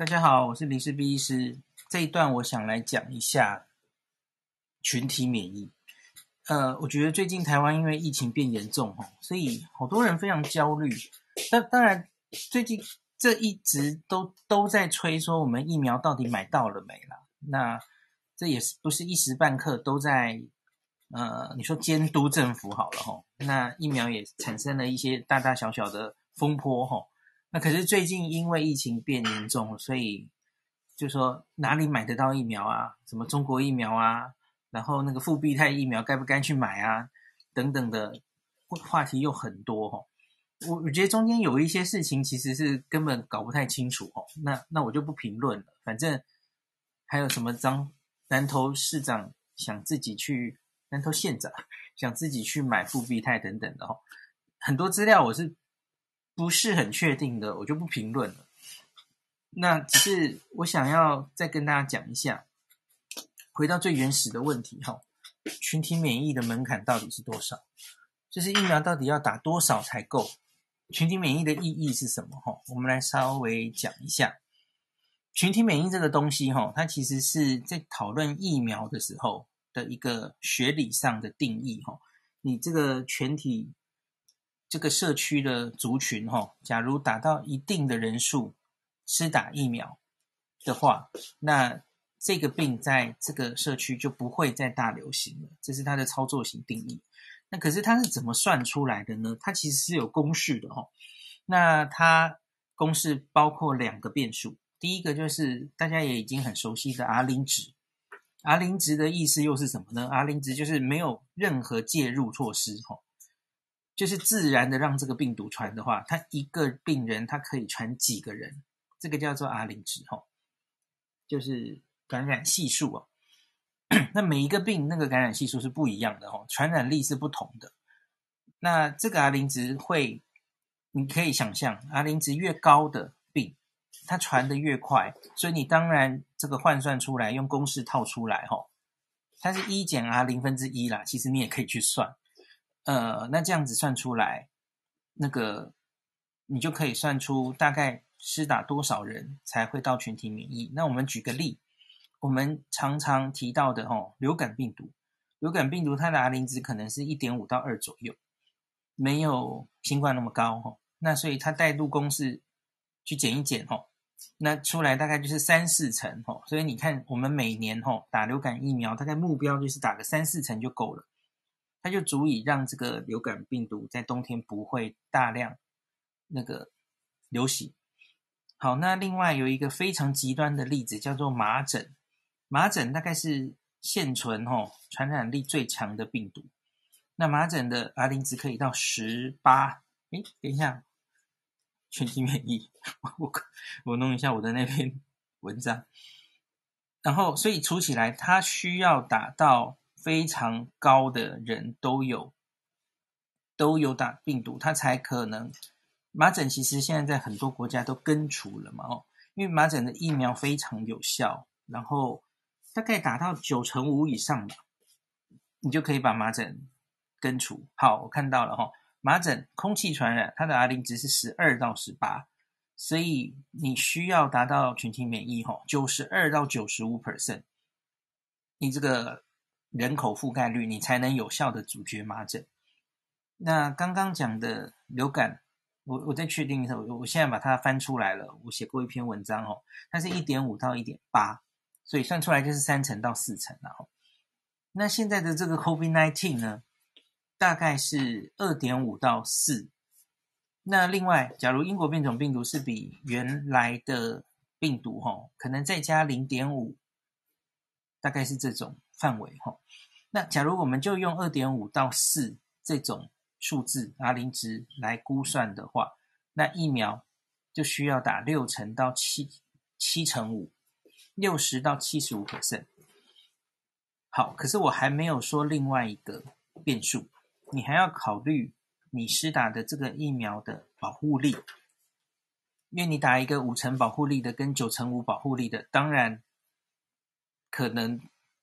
大家好，我是林氏璧医师。这一段我想来讲一下群体免疫。呃，我觉得最近台湾因为疫情变严重哈，所以好多人非常焦虑。但当然，最近这一直都都在催说，我们疫苗到底买到了没啦？那这也是不是一时半刻都在呃，你说监督政府好了哈？那疫苗也产生了一些大大小小的风波哈。那可是最近因为疫情变严重，所以就说哪里买得到疫苗啊？什么中国疫苗啊？然后那个复必泰疫苗该不该去买啊？等等的话题又很多哦。我我觉得中间有一些事情其实是根本搞不太清楚哦。那那我就不评论了。反正还有什么张南投市长想自己去，南投县长 想自己去买复必泰等等的哦。很多资料我是。不是很确定的，我就不评论了。那只是我想要再跟大家讲一下，回到最原始的问题哈，群体免疫的门槛到底是多少？就是疫苗到底要打多少才够？群体免疫的意义是什么？哈，我们来稍微讲一下群体免疫这个东西哈，它其实是在讨论疫苗的时候的一个学理上的定义哈。你这个全体。这个社区的族群，哈，假如打到一定的人数，施打疫苗的话，那这个病在这个社区就不会再大流行了。这是它的操作型定义。那可是它是怎么算出来的呢？它其实是有公式的，哈。那它公式包括两个变数，第一个就是大家也已经很熟悉的 R 零值。R 零值的意思又是什么呢？R 零值就是没有任何介入措施，哈。就是自然的让这个病毒传的话，它一个病人他可以传几个人？这个叫做 R 零值吼，就是感染系数哦。那每一个病那个感染系数是不一样的吼，传染力是不同的。那这个 R 零值会，你可以想象，R 零值越高的病，它传得越快，所以你当然这个换算出来，用公式套出来吼，它是一减 R 零分之一啦。其实你也可以去算。呃，那这样子算出来，那个你就可以算出大概施打多少人才会到群体免疫。那我们举个例，我们常常提到的哦，流感病毒，流感病毒它的 R 零值可能是一点五到二左右，没有新冠那么高哈。那所以它带入公式去减一减哈，那出来大概就是三四成哈。所以你看，我们每年哈打流感疫苗，大概目标就是打个三四成就够了。它就足以让这个流感病毒在冬天不会大量那个流行。好，那另外有一个非常极端的例子叫做麻疹，麻疹大概是现存吼传染力最强的病毒。那麻疹的 R 零值可以到十八。诶，等一下，全体免疫，我我弄一下我的那篇文章。然后，所以除起来，它需要打到。非常高的人都有都有打病毒，它才可能麻疹。其实现在在很多国家都根除了嘛，哦，因为麻疹的疫苗非常有效，然后大概打到九成五以上吧，你就可以把麻疹根除。好，我看到了哈，麻疹空气传染，它的 R 零值是十二到十八，所以你需要达到群体免疫，哈，九十二到九十五 percent，你这个。人口覆盖率，你才能有效的阻绝麻疹。那刚刚讲的流感，我我再确定一下，我我现在把它翻出来了。我写过一篇文章哦，它是一点五到一点八，所以算出来就是三成到四成了。那现在的这个 COVID-19 呢，大概是二点五到四。那另外，假如英国变种病毒是比原来的病毒哈，可能再加零点五，大概是这种。范围哈，那假如我们就用二点五到四这种数字 R 零值来估算的话，那疫苗就需要打六成到七七成五，六十到七十五 percent。好，可是我还没有说另外一个变数，你还要考虑你施打的这个疫苗的保护力，因为你打一个五成保护力的跟九成五保护力的，当然可能。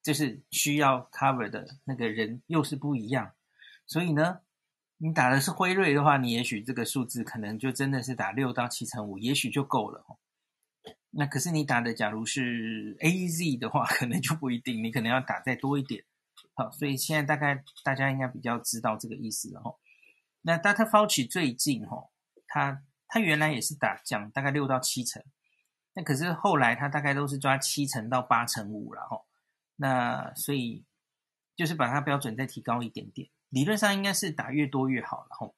就是需要 cover 的那个人又是不一样，所以呢，你打的是辉瑞的话，你也许这个数字可能就真的是打六到七成五，也许就够了。那可是你打的，假如是 AZ 的话，可能就不一定，你可能要打再多一点。好，所以现在大概大家应该比较知道这个意思了哈。那 Dr. Fauci 最近哈，他他原来也是打讲大概六到七成，那可是后来他大概都是抓七成到八成五了哈。那所以就是把它标准再提高一点点，理论上应该是打越多越好然后。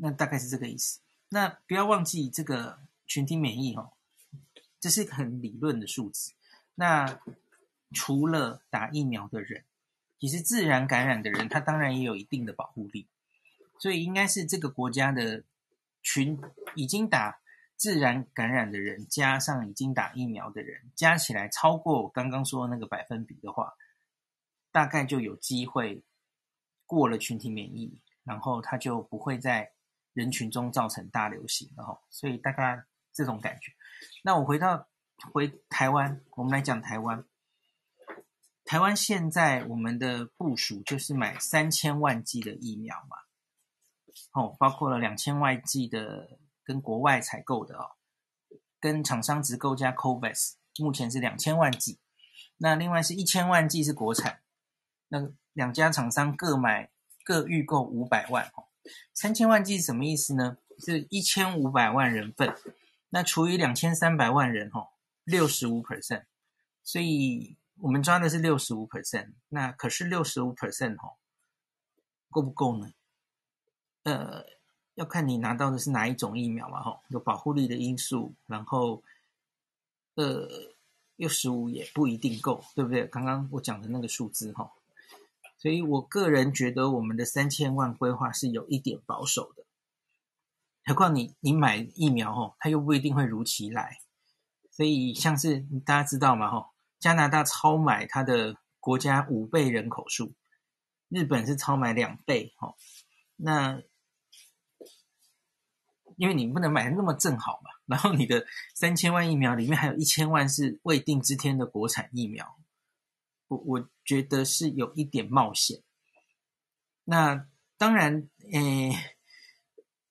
那大概是这个意思。那不要忘记这个群体免疫哦，这是很理论的数字。那除了打疫苗的人，其实自然感染的人，他当然也有一定的保护力。所以应该是这个国家的群已经打自然感染的人，加上已经打疫苗的人，加起来超过我刚刚说的那个百分比的话，大概就有机会过了群体免疫，然后他就不会在人群中造成大流行了哈。所以大概这种感觉。那我回到回台湾，我们来讲台湾。台湾现在我们的部署就是买三千万剂的疫苗嘛，哦，包括了两千万剂的跟国外采购的哦，跟厂商直购加 COVAX，目前是两千万剂，那另外是一千万剂是国产，那两家厂商各买各预购五百万哦，三千万剂是什么意思呢？是一千五百万人份，那除以两千三百万人哦，六十五 percent，所以。我们抓的是六十五 percent，那可是六十五 percent 哦，够不够呢？呃，要看你拿到的是哪一种疫苗嘛，吼，有保护力的因素，然后，呃，六十五也不一定够，对不对？刚刚我讲的那个数字，哈，所以我个人觉得我们的三千万规划是有一点保守的。何况你你买疫苗，吼，它又不一定会如期来，所以像是大家知道嘛，吼。加拿大超买它的国家五倍人口数，日本是超买两倍，吼，那因为你不能买那么正好嘛，然后你的三千万疫苗里面还有一千万是未定之天的国产疫苗，我我觉得是有一点冒险。那当然，诶，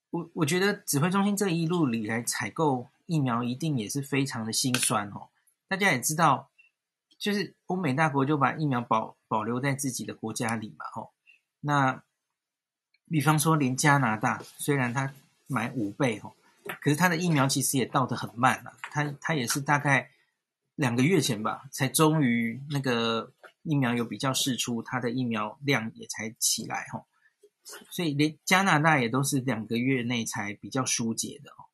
我我觉得指挥中心这一路里来采购疫苗一定也是非常的心酸哦，大家也知道。就是欧美大国就把疫苗保保留在自己的国家里嘛，吼。那比方说，连加拿大虽然它买五倍，吼，可是他的疫苗其实也到得很慢了。他他也是大概两个月前吧，才终于那个疫苗有比较释出，他的疫苗量也才起来，吼。所以连加拿大也都是两个月内才比较疏解的，哦。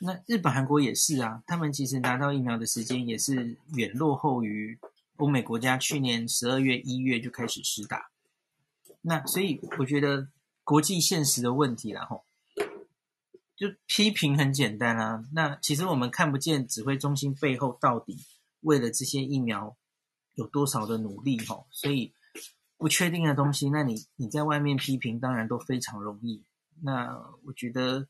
那日本、韩国也是啊，他们其实拿到疫苗的时间也是远落后于欧美国家，去年十二月、一月就开始施打。那所以我觉得国际现实的问题啦，吼，就批评很简单啊。那其实我们看不见指挥中心背后到底为了这些疫苗有多少的努力，吼。所以不确定的东西，那你你在外面批评当然都非常容易。那我觉得。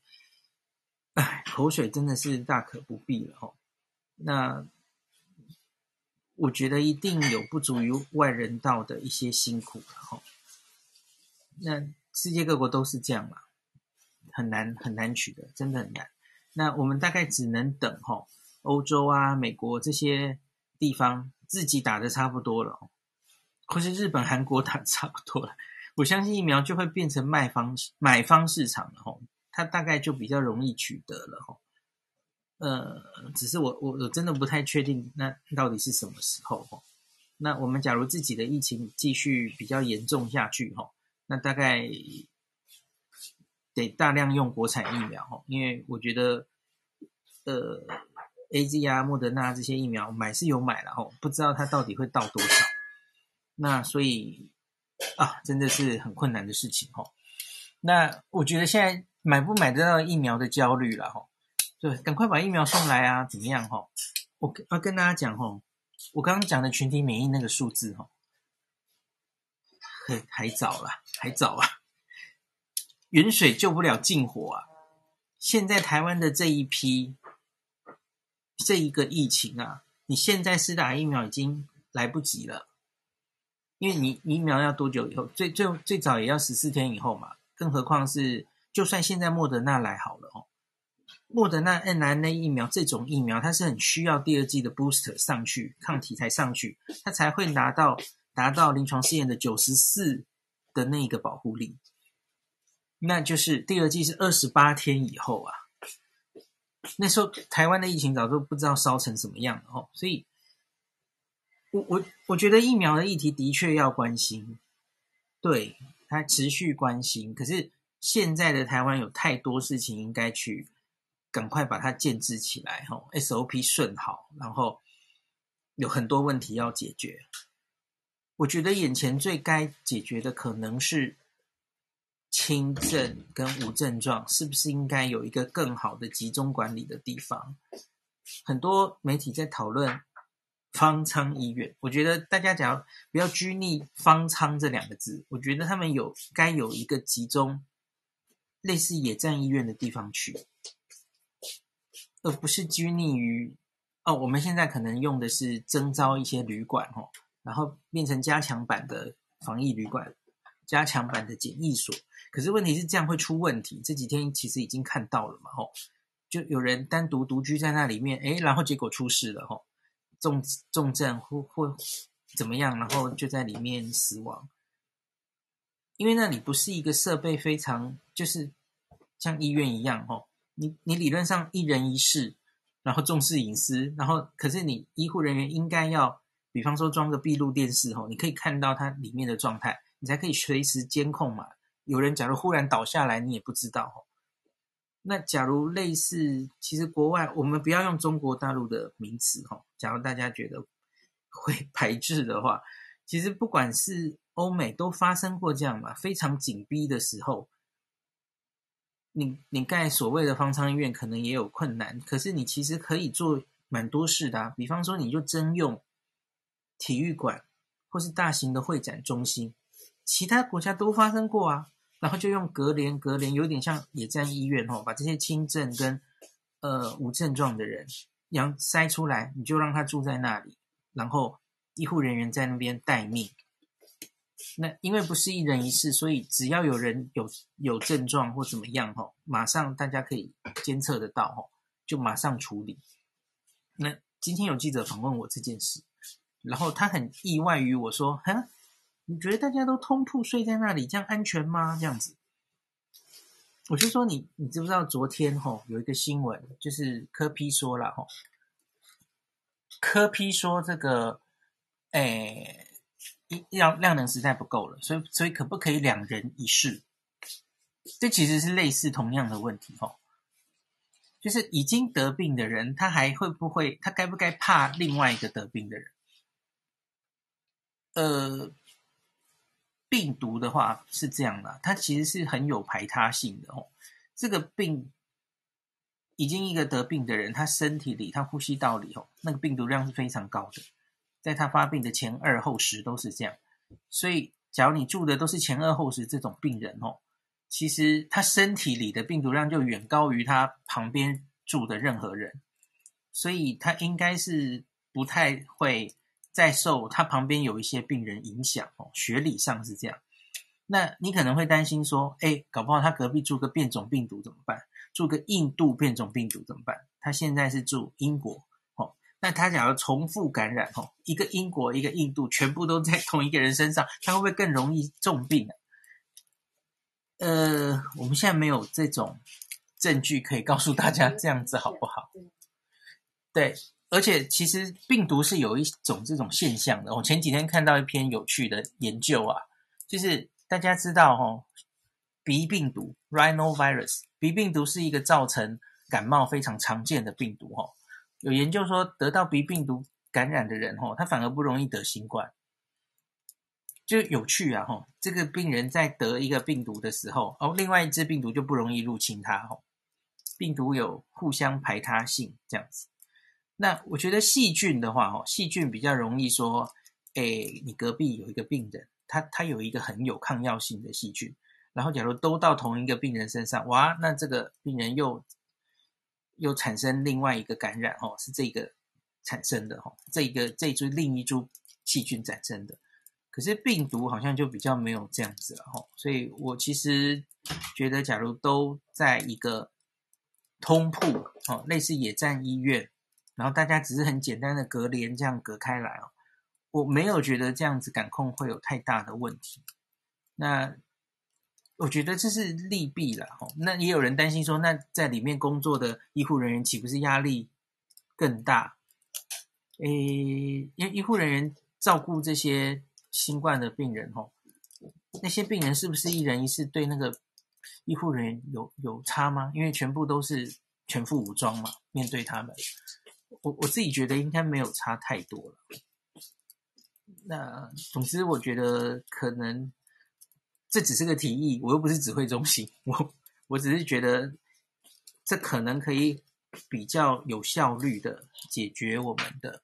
哎，口水真的是大可不必了哦。那我觉得一定有不足于外人道的一些辛苦了哈。那世界各国都是这样嘛，很难很难取得，真的很难。那我们大概只能等哈，欧洲啊、美国这些地方自己打得差不多了，或是日本、韩国打得差不多了，我相信疫苗就会变成卖方买方市场了哈。它大概就比较容易取得了哈，呃，只是我我我真的不太确定那到底是什么时候哈。那我们假如自己的疫情继续比较严重下去哈，那大概得大量用国产疫苗哈，因为我觉得呃，AZ 啊、莫德纳这些疫苗买是有买了吼，不知道它到底会到多少。那所以啊，真的是很困难的事情吼。那我觉得现在。买不买得到疫苗的焦虑了吼，对，赶快把疫苗送来啊，怎么样吼？我要跟大家讲吼，我刚刚讲的群体免疫那个数字哈，还还早了，还早啊，远水救不了近火啊。现在台湾的这一批，这一个疫情啊，你现在施打疫苗已经来不及了，因为你疫苗要多久以后？最最最早也要十四天以后嘛，更何况是。就算现在莫德纳来好了哦，莫德纳 mRNA 疫苗这种疫苗，它是很需要第二剂的 booster 上去，抗体才上去，它才会拿到达到临床试验的九十四的那个保护力。那就是第二季是二十八天以后啊。那时候台湾的疫情早就不知道烧成什么样了哦，所以我我我觉得疫苗的议题的确要关心，对，它持续关心。可是现在的台湾有太多事情应该去赶快把它建制起来哈，SOP 顺好，然后有很多问题要解决。我觉得眼前最该解决的可能是。轻症跟无症状是不是应该有一个更好的集中管理的地方？很多媒体在讨论方舱医院，我觉得大家只要不要拘泥“方舱”这两个字，我觉得他们有该有一个集中类似野战医院的地方去，而不是拘泥于哦，我们现在可能用的是征召一些旅馆哦，然后变成加强版的防疫旅馆。加强版的检疫所，可是问题是这样会出问题。这几天其实已经看到了嘛，吼，就有人单独独居在那里面，诶，然后结果出事了，吼，重重症或或怎么样，然后就在里面死亡。因为那里不是一个设备非常，就是像医院一样，吼，你你理论上一人一室，然后重视隐私，然后可是你医护人员应该要，比方说装个闭路电视，吼，你可以看到它里面的状态。你才可以随时监控嘛。有人假如忽然倒下来，你也不知道哦。那假如类似，其实国外我们不要用中国大陆的名词哈。假如大家觉得会 排斥的话，其实不管是欧美都发生过这样嘛，非常紧逼的时候，你你盖所谓的方舱医院可能也有困难，可是你其实可以做蛮多事的。比方说，你就征用体育馆或是大型的会展中心。其他国家都发生过啊，然后就用隔帘隔帘，有点像野战医院哦，把这些轻症跟呃无症状的人，然后筛出来，你就让他住在那里，然后医护人员在那边待命。那因为不是一人一室，所以只要有人有有症状或怎么样哈，马上大家可以监测得到哈，就马上处理。那今天有记者访问我这件事，然后他很意外于我说，哼。你觉得大家都通铺睡在那里，这样安全吗？这样子，我就说你，你知不知道昨天吼有一个新闻，就是柯批说了吼，柯批说这个，诶，量量能实在不够了，所以所以可不可以两人一室？这其实是类似同样的问题吼，就是已经得病的人，他还会不会，他该不该怕另外一个得病的人？呃。病毒的话是这样的，它其实是很有排他性的哦。这个病已经一个得病的人，他身体里、他呼吸道里哦，那个病毒量是非常高的，在他发病的前二后十都是这样。所以，假如你住的都是前二后十这种病人哦，其实他身体里的病毒量就远高于他旁边住的任何人，所以他应该是不太会。再受他旁边有一些病人影响哦，学理上是这样。那你可能会担心说，哎，搞不好他隔壁住个变种病毒怎么办？住个印度变种病毒怎么办？他现在是住英国哦，那他假如重复感染哦，一个英国一个印度全部都在同一个人身上，他会不会更容易重病啊？呃，我们现在没有这种证据可以告诉大家这样子好不好？对。而且其实病毒是有一种这种现象的。我前几天看到一篇有趣的研究啊，就是大家知道哈，鼻病毒 （rhinovirus），鼻病毒是一个造成感冒非常常见的病毒哈。有研究说，得到鼻病毒感染的人哈，他反而不容易得新冠，就有趣啊哈。这个病人在得一个病毒的时候，哦，另外一只病毒就不容易入侵他哈。病毒有互相排他性这样子。那我觉得细菌的话，哦，细菌比较容易说，诶，你隔壁有一个病人，他他有一个很有抗药性的细菌，然后假如都到同一个病人身上，哇，那这个病人又又产生另外一个感染，哦，是这个产生的，哦，这个这株另一株细菌产生的，可是病毒好像就比较没有这样子了，哦，所以我其实觉得，假如都在一个通铺哦，类似野战医院，然后大家只是很简单的隔帘这样隔开来哦，我没有觉得这样子感控会有太大的问题。那我觉得这是利弊了。那也有人担心说，那在里面工作的医护人员岂不是压力更大？诶，因为医护人员照顾这些新冠的病人哦，那些病人是不是一人一室对那个？医护人员有有差吗？因为全部都是全副武装嘛，面对他们，我我自己觉得应该没有差太多了。那总之，我觉得可能这只是个提议，我又不是指挥中心，我我只是觉得这可能可以比较有效率的解决我们的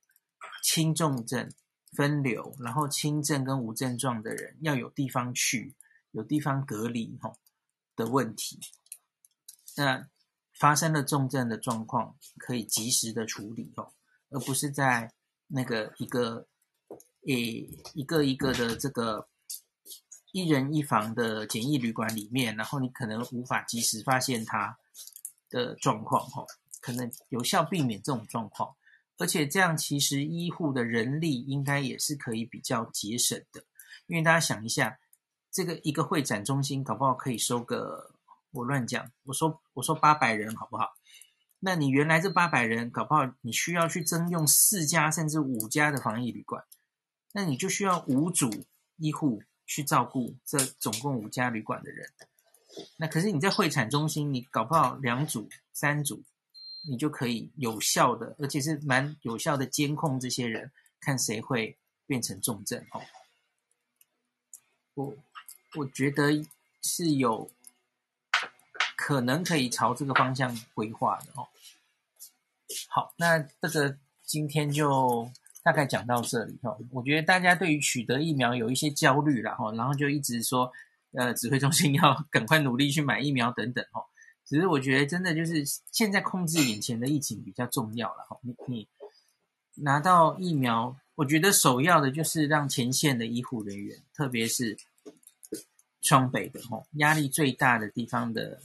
轻重症分流，然后轻症跟无症状的人要有地方去，有地方隔离，吼。的问题，那发生了重症的状况，可以及时的处理哦，而不是在那个一个诶一个一个的这个一人一房的简易旅馆里面，然后你可能无法及时发现它的状况哈，可能有效避免这种状况，而且这样其实医护的人力应该也是可以比较节省的，因为大家想一下。这个一个会展中心搞不好可以收个，我乱讲，我说我说八百人好不好？那你原来这八百人搞不好你需要去征用四家甚至五家的防疫旅馆，那你就需要五组医护去照顾这总共五家旅馆的人。那可是你在会展中心，你搞不好两组三组，你就可以有效的，而且是蛮有效的监控这些人，看谁会变成重症哦。我。我觉得是有可能可以朝这个方向规划的哦。好，那这个今天就大概讲到这里哦。我觉得大家对于取得疫苗有一些焦虑了哈，然后就一直说，呃，指挥中心要赶快努力去买疫苗等等哦。只是我觉得真的就是现在控制眼前的疫情比较重要了哈。你你拿到疫苗，我觉得首要的就是让前线的医护人员，特别是。双北的吼，压力最大的地方的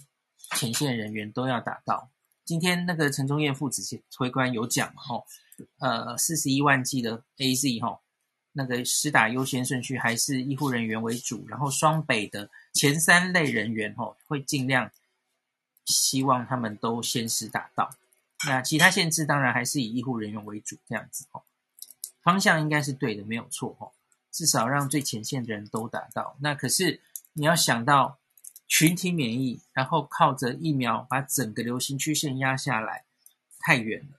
前线人员都要打到。今天那个陈宗彦副指挥官有讲吼，呃，四十一万剂的 AZ 吼，那个施打优先顺序还是医护人员为主，然后双北的前三类人员吼，会尽量希望他们都先施打到。那其他县市当然还是以医护人员为主，这样子吼，方向应该是对的，没有错吼，至少让最前线的人都打到。那可是。你要想到群体免疫，然后靠着疫苗把整个流行曲线压下来，太远了，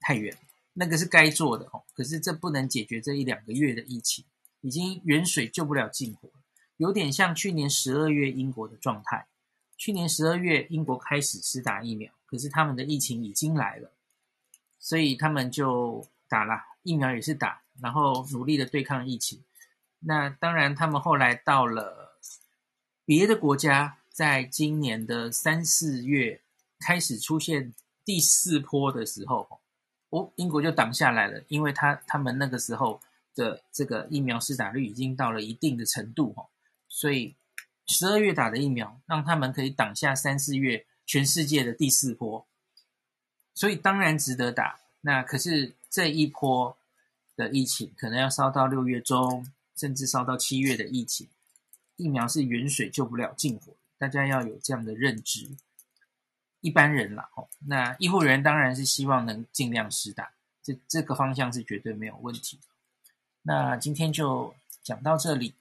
太远了。那个是该做的哦，可是这不能解决这一两个月的疫情，已经远水救不了近火，有点像去年十二月英国的状态。去年十二月英国开始施打疫苗，可是他们的疫情已经来了，所以他们就打了疫苗也是打，然后努力的对抗疫情。那当然，他们后来到了别的国家，在今年的三四月开始出现第四波的时候，哦，英国就挡下来了，因为他他们那个时候的这个疫苗施打率已经到了一定的程度，哦，所以十二月打的疫苗让他们可以挡下三四月全世界的第四波，所以当然值得打。那可是这一波的疫情可能要烧到六月中。甚至烧到七月的疫情，疫苗是远水救不了近火，大家要有这样的认知。一般人啦，哦，那医护人员当然是希望能尽量施打，这这个方向是绝对没有问题。那今天就讲到这里。